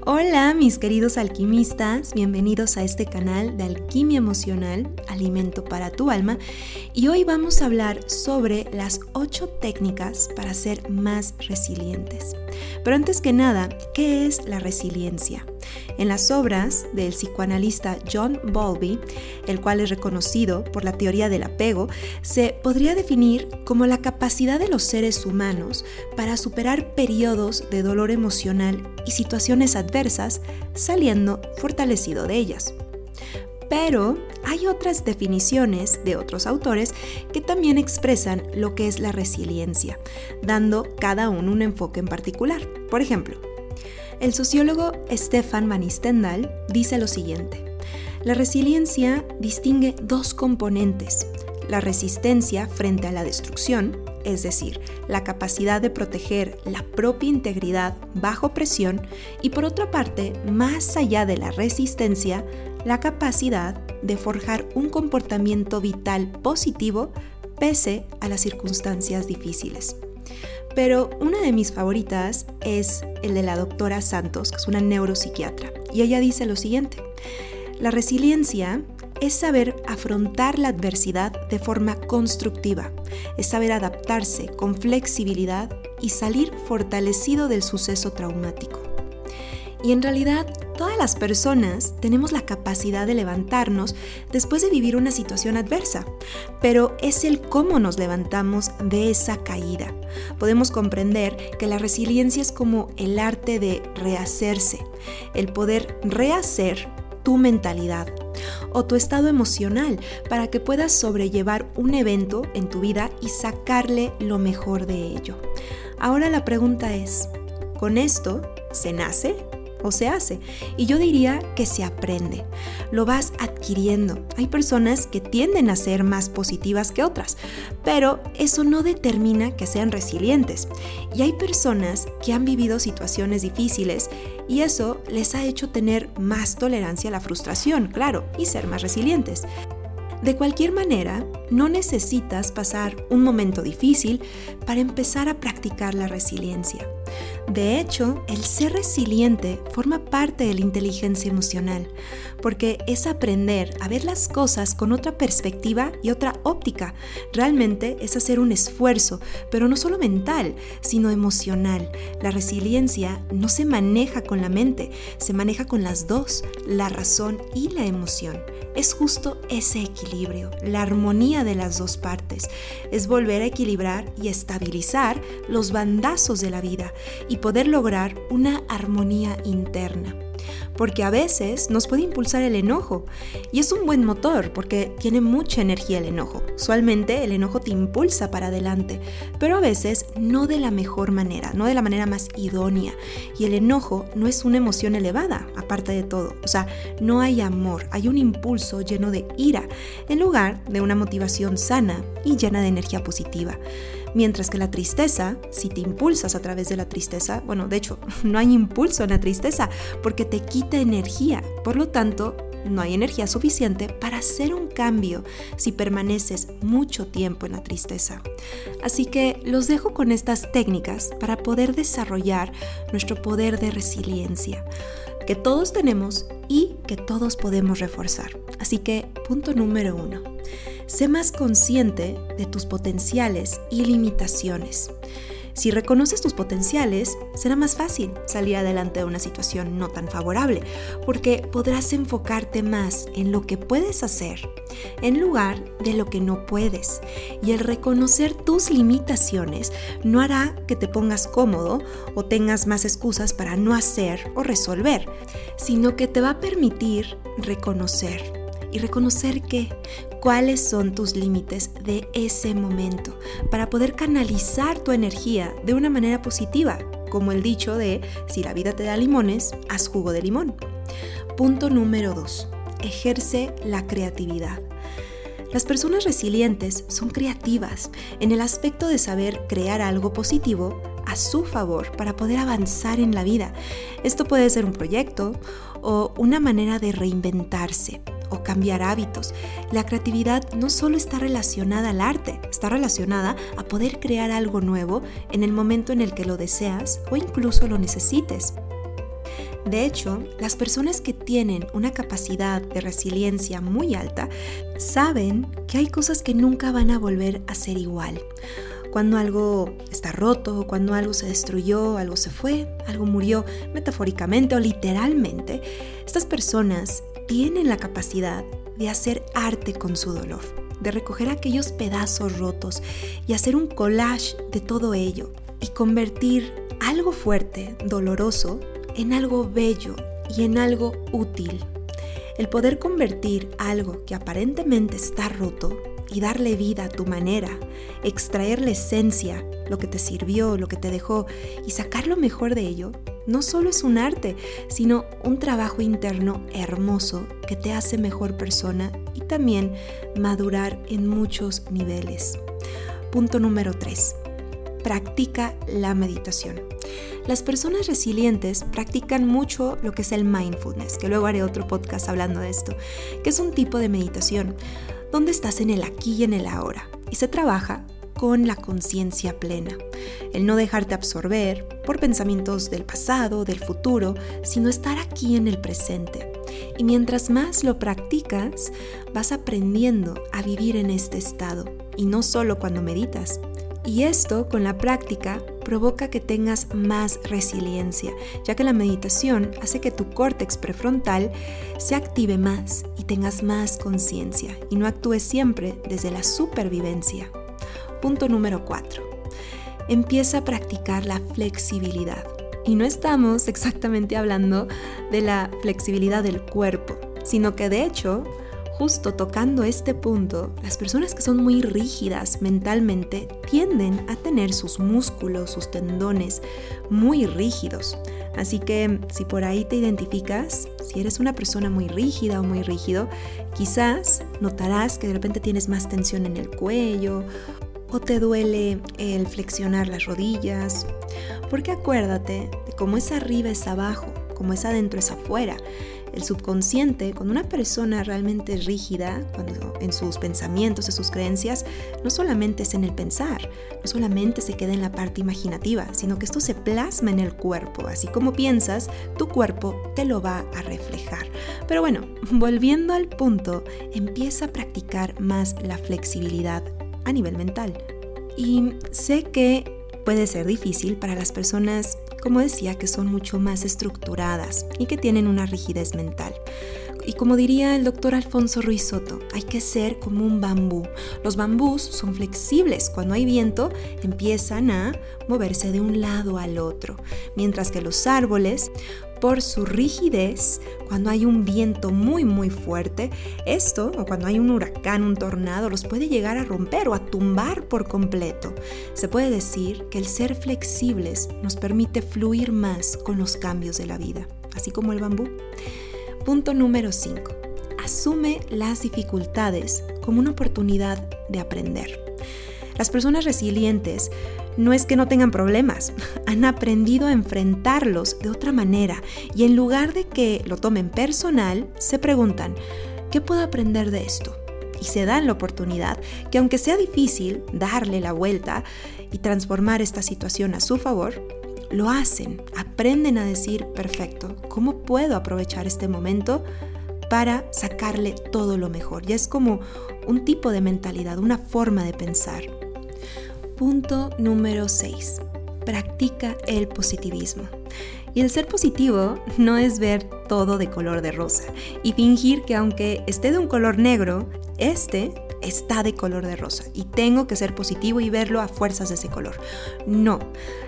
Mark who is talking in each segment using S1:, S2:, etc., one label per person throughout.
S1: Hola mis queridos alquimistas, bienvenidos a este canal de Alquimia Emocional, Alimento para tu Alma, y hoy vamos a hablar sobre las 8 técnicas para ser más resilientes. Pero antes que nada, ¿qué es la resiliencia? En las obras del psicoanalista John Bowlby, el cual es reconocido por la teoría del apego, se podría definir como la capacidad de los seres humanos para superar periodos de dolor emocional y situaciones adversas saliendo fortalecido de ellas. Pero hay otras definiciones de otros autores que también expresan lo que es la resiliencia, dando cada uno un enfoque en particular. Por ejemplo, el sociólogo Stefan Van dice lo siguiente. La resiliencia distingue dos componentes, la resistencia frente a la destrucción, es decir, la capacidad de proteger la propia integridad bajo presión, y por otra parte, más allá de la resistencia, la capacidad de forjar un comportamiento vital positivo pese a las circunstancias difíciles. Pero una de mis favoritas es el de la doctora Santos, que es una neuropsiquiatra, y ella dice lo siguiente, la resiliencia es saber afrontar la adversidad de forma constructiva, es saber adaptarse con flexibilidad y salir fortalecido del suceso traumático. Y en realidad todas las personas tenemos la capacidad de levantarnos después de vivir una situación adversa, pero es el cómo nos levantamos de esa caída. Podemos comprender que la resiliencia es como el arte de rehacerse, el poder rehacer tu mentalidad o tu estado emocional para que puedas sobrellevar un evento en tu vida y sacarle lo mejor de ello. Ahora la pregunta es, ¿con esto se nace o se hace. Y yo diría que se aprende, lo vas adquiriendo. Hay personas que tienden a ser más positivas que otras, pero eso no determina que sean resilientes. Y hay personas que han vivido situaciones difíciles y eso les ha hecho tener más tolerancia a la frustración, claro, y ser más resilientes. De cualquier manera, no necesitas pasar un momento difícil para empezar a practicar la resiliencia. De hecho, el ser resiliente forma parte de la inteligencia emocional, porque es aprender a ver las cosas con otra perspectiva y otra óptica. Realmente es hacer un esfuerzo, pero no solo mental, sino emocional. La resiliencia no se maneja con la mente, se maneja con las dos, la razón y la emoción. Es justo ese equilibrio, la armonía de las dos partes. Es volver a equilibrar y estabilizar los bandazos de la vida y poder lograr una armonía interna porque a veces nos puede impulsar el enojo y es un buen motor porque tiene mucha energía el enojo. Usualmente el enojo te impulsa para adelante, pero a veces no de la mejor manera, no de la manera más idónea. Y el enojo no es una emoción elevada, aparte de todo. O sea, no hay amor, hay un impulso lleno de ira, en lugar de una motivación sana y llena de energía positiva. Mientras que la tristeza, si te impulsas a través de la tristeza, bueno, de hecho, no hay impulso en la tristeza porque te quita energía. Por lo tanto, no hay energía suficiente para hacer un cambio si permaneces mucho tiempo en la tristeza. Así que los dejo con estas técnicas para poder desarrollar nuestro poder de resiliencia que todos tenemos y que todos podemos reforzar. Así que punto número uno Sé más consciente de tus potenciales y limitaciones. Si reconoces tus potenciales, será más fácil salir adelante de una situación no tan favorable, porque podrás enfocarte más en lo que puedes hacer en lugar de lo que no puedes. Y el reconocer tus limitaciones no hará que te pongas cómodo o tengas más excusas para no hacer o resolver, sino que te va a permitir reconocer y reconocer que cuáles son tus límites de ese momento para poder canalizar tu energía de una manera positiva, como el dicho de si la vida te da limones, haz jugo de limón. Punto número 2. Ejerce la creatividad. Las personas resilientes son creativas en el aspecto de saber crear algo positivo a su favor para poder avanzar en la vida. Esto puede ser un proyecto o una manera de reinventarse o cambiar hábitos. La creatividad no solo está relacionada al arte, está relacionada a poder crear algo nuevo en el momento en el que lo deseas o incluso lo necesites. De hecho, las personas que tienen una capacidad de resiliencia muy alta saben que hay cosas que nunca van a volver a ser igual. Cuando algo está roto, cuando algo se destruyó, algo se fue, algo murió metafóricamente o literalmente, estas personas tienen la capacidad de hacer arte con su dolor, de recoger aquellos pedazos rotos y hacer un collage de todo ello y convertir algo fuerte, doloroso, en algo bello y en algo útil. El poder convertir algo que aparentemente está roto y darle vida a tu manera, extraer la esencia, lo que te sirvió, lo que te dejó y sacar lo mejor de ello, no solo es un arte, sino un trabajo interno hermoso que te hace mejor persona y también madurar en muchos niveles. Punto número 3. Practica la meditación. Las personas resilientes practican mucho lo que es el mindfulness, que luego haré otro podcast hablando de esto, que es un tipo de meditación donde estás en el aquí y en el ahora y se trabaja con la conciencia plena. El no dejarte absorber por pensamientos del pasado, del futuro, sino estar aquí en el presente. Y mientras más lo practicas, vas aprendiendo a vivir en este estado, y no solo cuando meditas, y esto, con la práctica, provoca que tengas más resiliencia, ya que la meditación hace que tu córtex prefrontal se active más y tengas más conciencia y no actúes siempre desde la supervivencia. Punto número 4. Empieza a practicar la flexibilidad. Y no estamos exactamente hablando de la flexibilidad del cuerpo, sino que de hecho justo tocando este punto, las personas que son muy rígidas mentalmente tienden a tener sus músculos, sus tendones muy rígidos. Así que si por ahí te identificas, si eres una persona muy rígida o muy rígido, quizás notarás que de repente tienes más tensión en el cuello o te duele el flexionar las rodillas. Porque acuérdate de cómo es arriba es abajo, como es adentro es afuera. El subconsciente, cuando una persona realmente rígida, cuando en sus pensamientos, en sus creencias, no solamente es en el pensar, no solamente se queda en la parte imaginativa, sino que esto se plasma en el cuerpo. Así como piensas, tu cuerpo te lo va a reflejar. Pero bueno, volviendo al punto, empieza a practicar más la flexibilidad a nivel mental. Y sé que puede ser difícil para las personas como decía, que son mucho más estructuradas y que tienen una rigidez mental. Y como diría el doctor Alfonso Ruiz Soto, hay que ser como un bambú. Los bambús son flexibles. Cuando hay viento, empiezan a moverse de un lado al otro. Mientras que los árboles por su rigidez, cuando hay un viento muy muy fuerte, esto, o cuando hay un huracán, un tornado, los puede llegar a romper o a tumbar por completo. Se puede decir que el ser flexibles nos permite fluir más con los cambios de la vida, así como el bambú. Punto número 5. Asume las dificultades como una oportunidad de aprender. Las personas resilientes no es que no tengan problemas, han aprendido a enfrentarlos de otra manera y en lugar de que lo tomen personal, se preguntan, ¿qué puedo aprender de esto? Y se dan la oportunidad que aunque sea difícil darle la vuelta y transformar esta situación a su favor, lo hacen, aprenden a decir, perfecto, ¿cómo puedo aprovechar este momento para sacarle todo lo mejor? Ya es como un tipo de mentalidad, una forma de pensar. Punto número 6. Practica el positivismo. Y el ser positivo no es ver todo de color de rosa y fingir que aunque esté de un color negro, este está de color de rosa y tengo que ser positivo y verlo a fuerzas de ese color. No,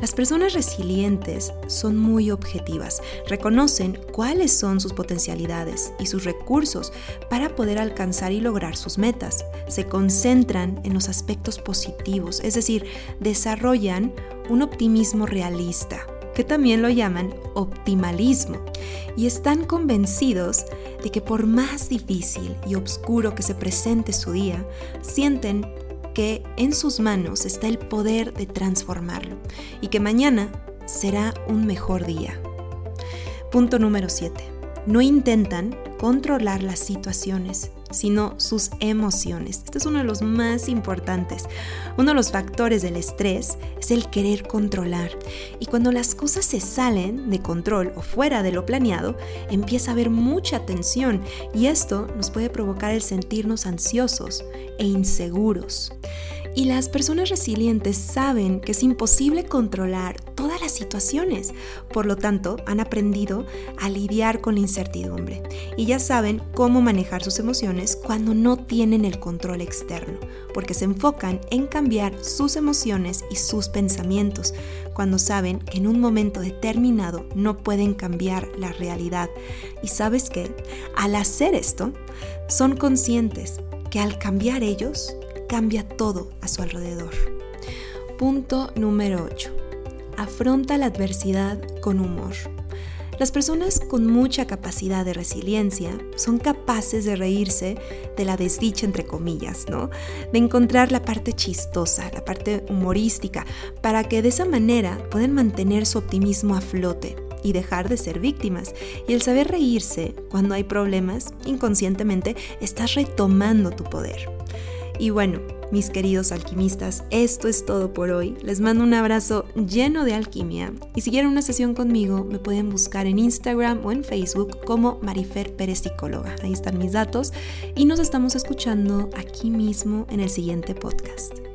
S1: las personas resilientes son muy objetivas, reconocen cuáles son sus potencialidades y sus recursos para poder alcanzar y lograr sus metas. Se concentran en los aspectos positivos, es decir, desarrollan un optimismo realista que también lo llaman optimalismo, y están convencidos de que por más difícil y oscuro que se presente su día, sienten que en sus manos está el poder de transformarlo y que mañana será un mejor día. Punto número 7. No intentan controlar las situaciones, sino sus emociones. Este es uno de los más importantes. Uno de los factores del estrés es el querer controlar. Y cuando las cosas se salen de control o fuera de lo planeado, empieza a haber mucha tensión y esto nos puede provocar el sentirnos ansiosos e inseguros. Y las personas resilientes saben que es imposible controlar todas las situaciones. Por lo tanto, han aprendido a lidiar con la incertidumbre y ya saben cómo manejar sus emociones cuando no tienen el control externo, porque se enfocan en cambiar sus emociones y sus pensamientos, cuando saben que en un momento determinado no pueden cambiar la realidad. Y sabes que, al hacer esto, son conscientes que al cambiar ellos, cambia todo a su alrededor. Punto número 8. Afronta la adversidad con humor. Las personas con mucha capacidad de resiliencia son capaces de reírse de la desdicha, entre comillas, ¿no? De encontrar la parte chistosa, la parte humorística, para que de esa manera puedan mantener su optimismo a flote y dejar de ser víctimas. Y el saber reírse cuando hay problemas, inconscientemente, estás retomando tu poder. Y bueno, mis queridos alquimistas, esto es todo por hoy. Les mando un abrazo lleno de alquimia. Y si quieren una sesión conmigo, me pueden buscar en Instagram o en Facebook como Marifer Pérez Psicóloga. Ahí están mis datos. Y nos estamos escuchando aquí mismo en el siguiente podcast.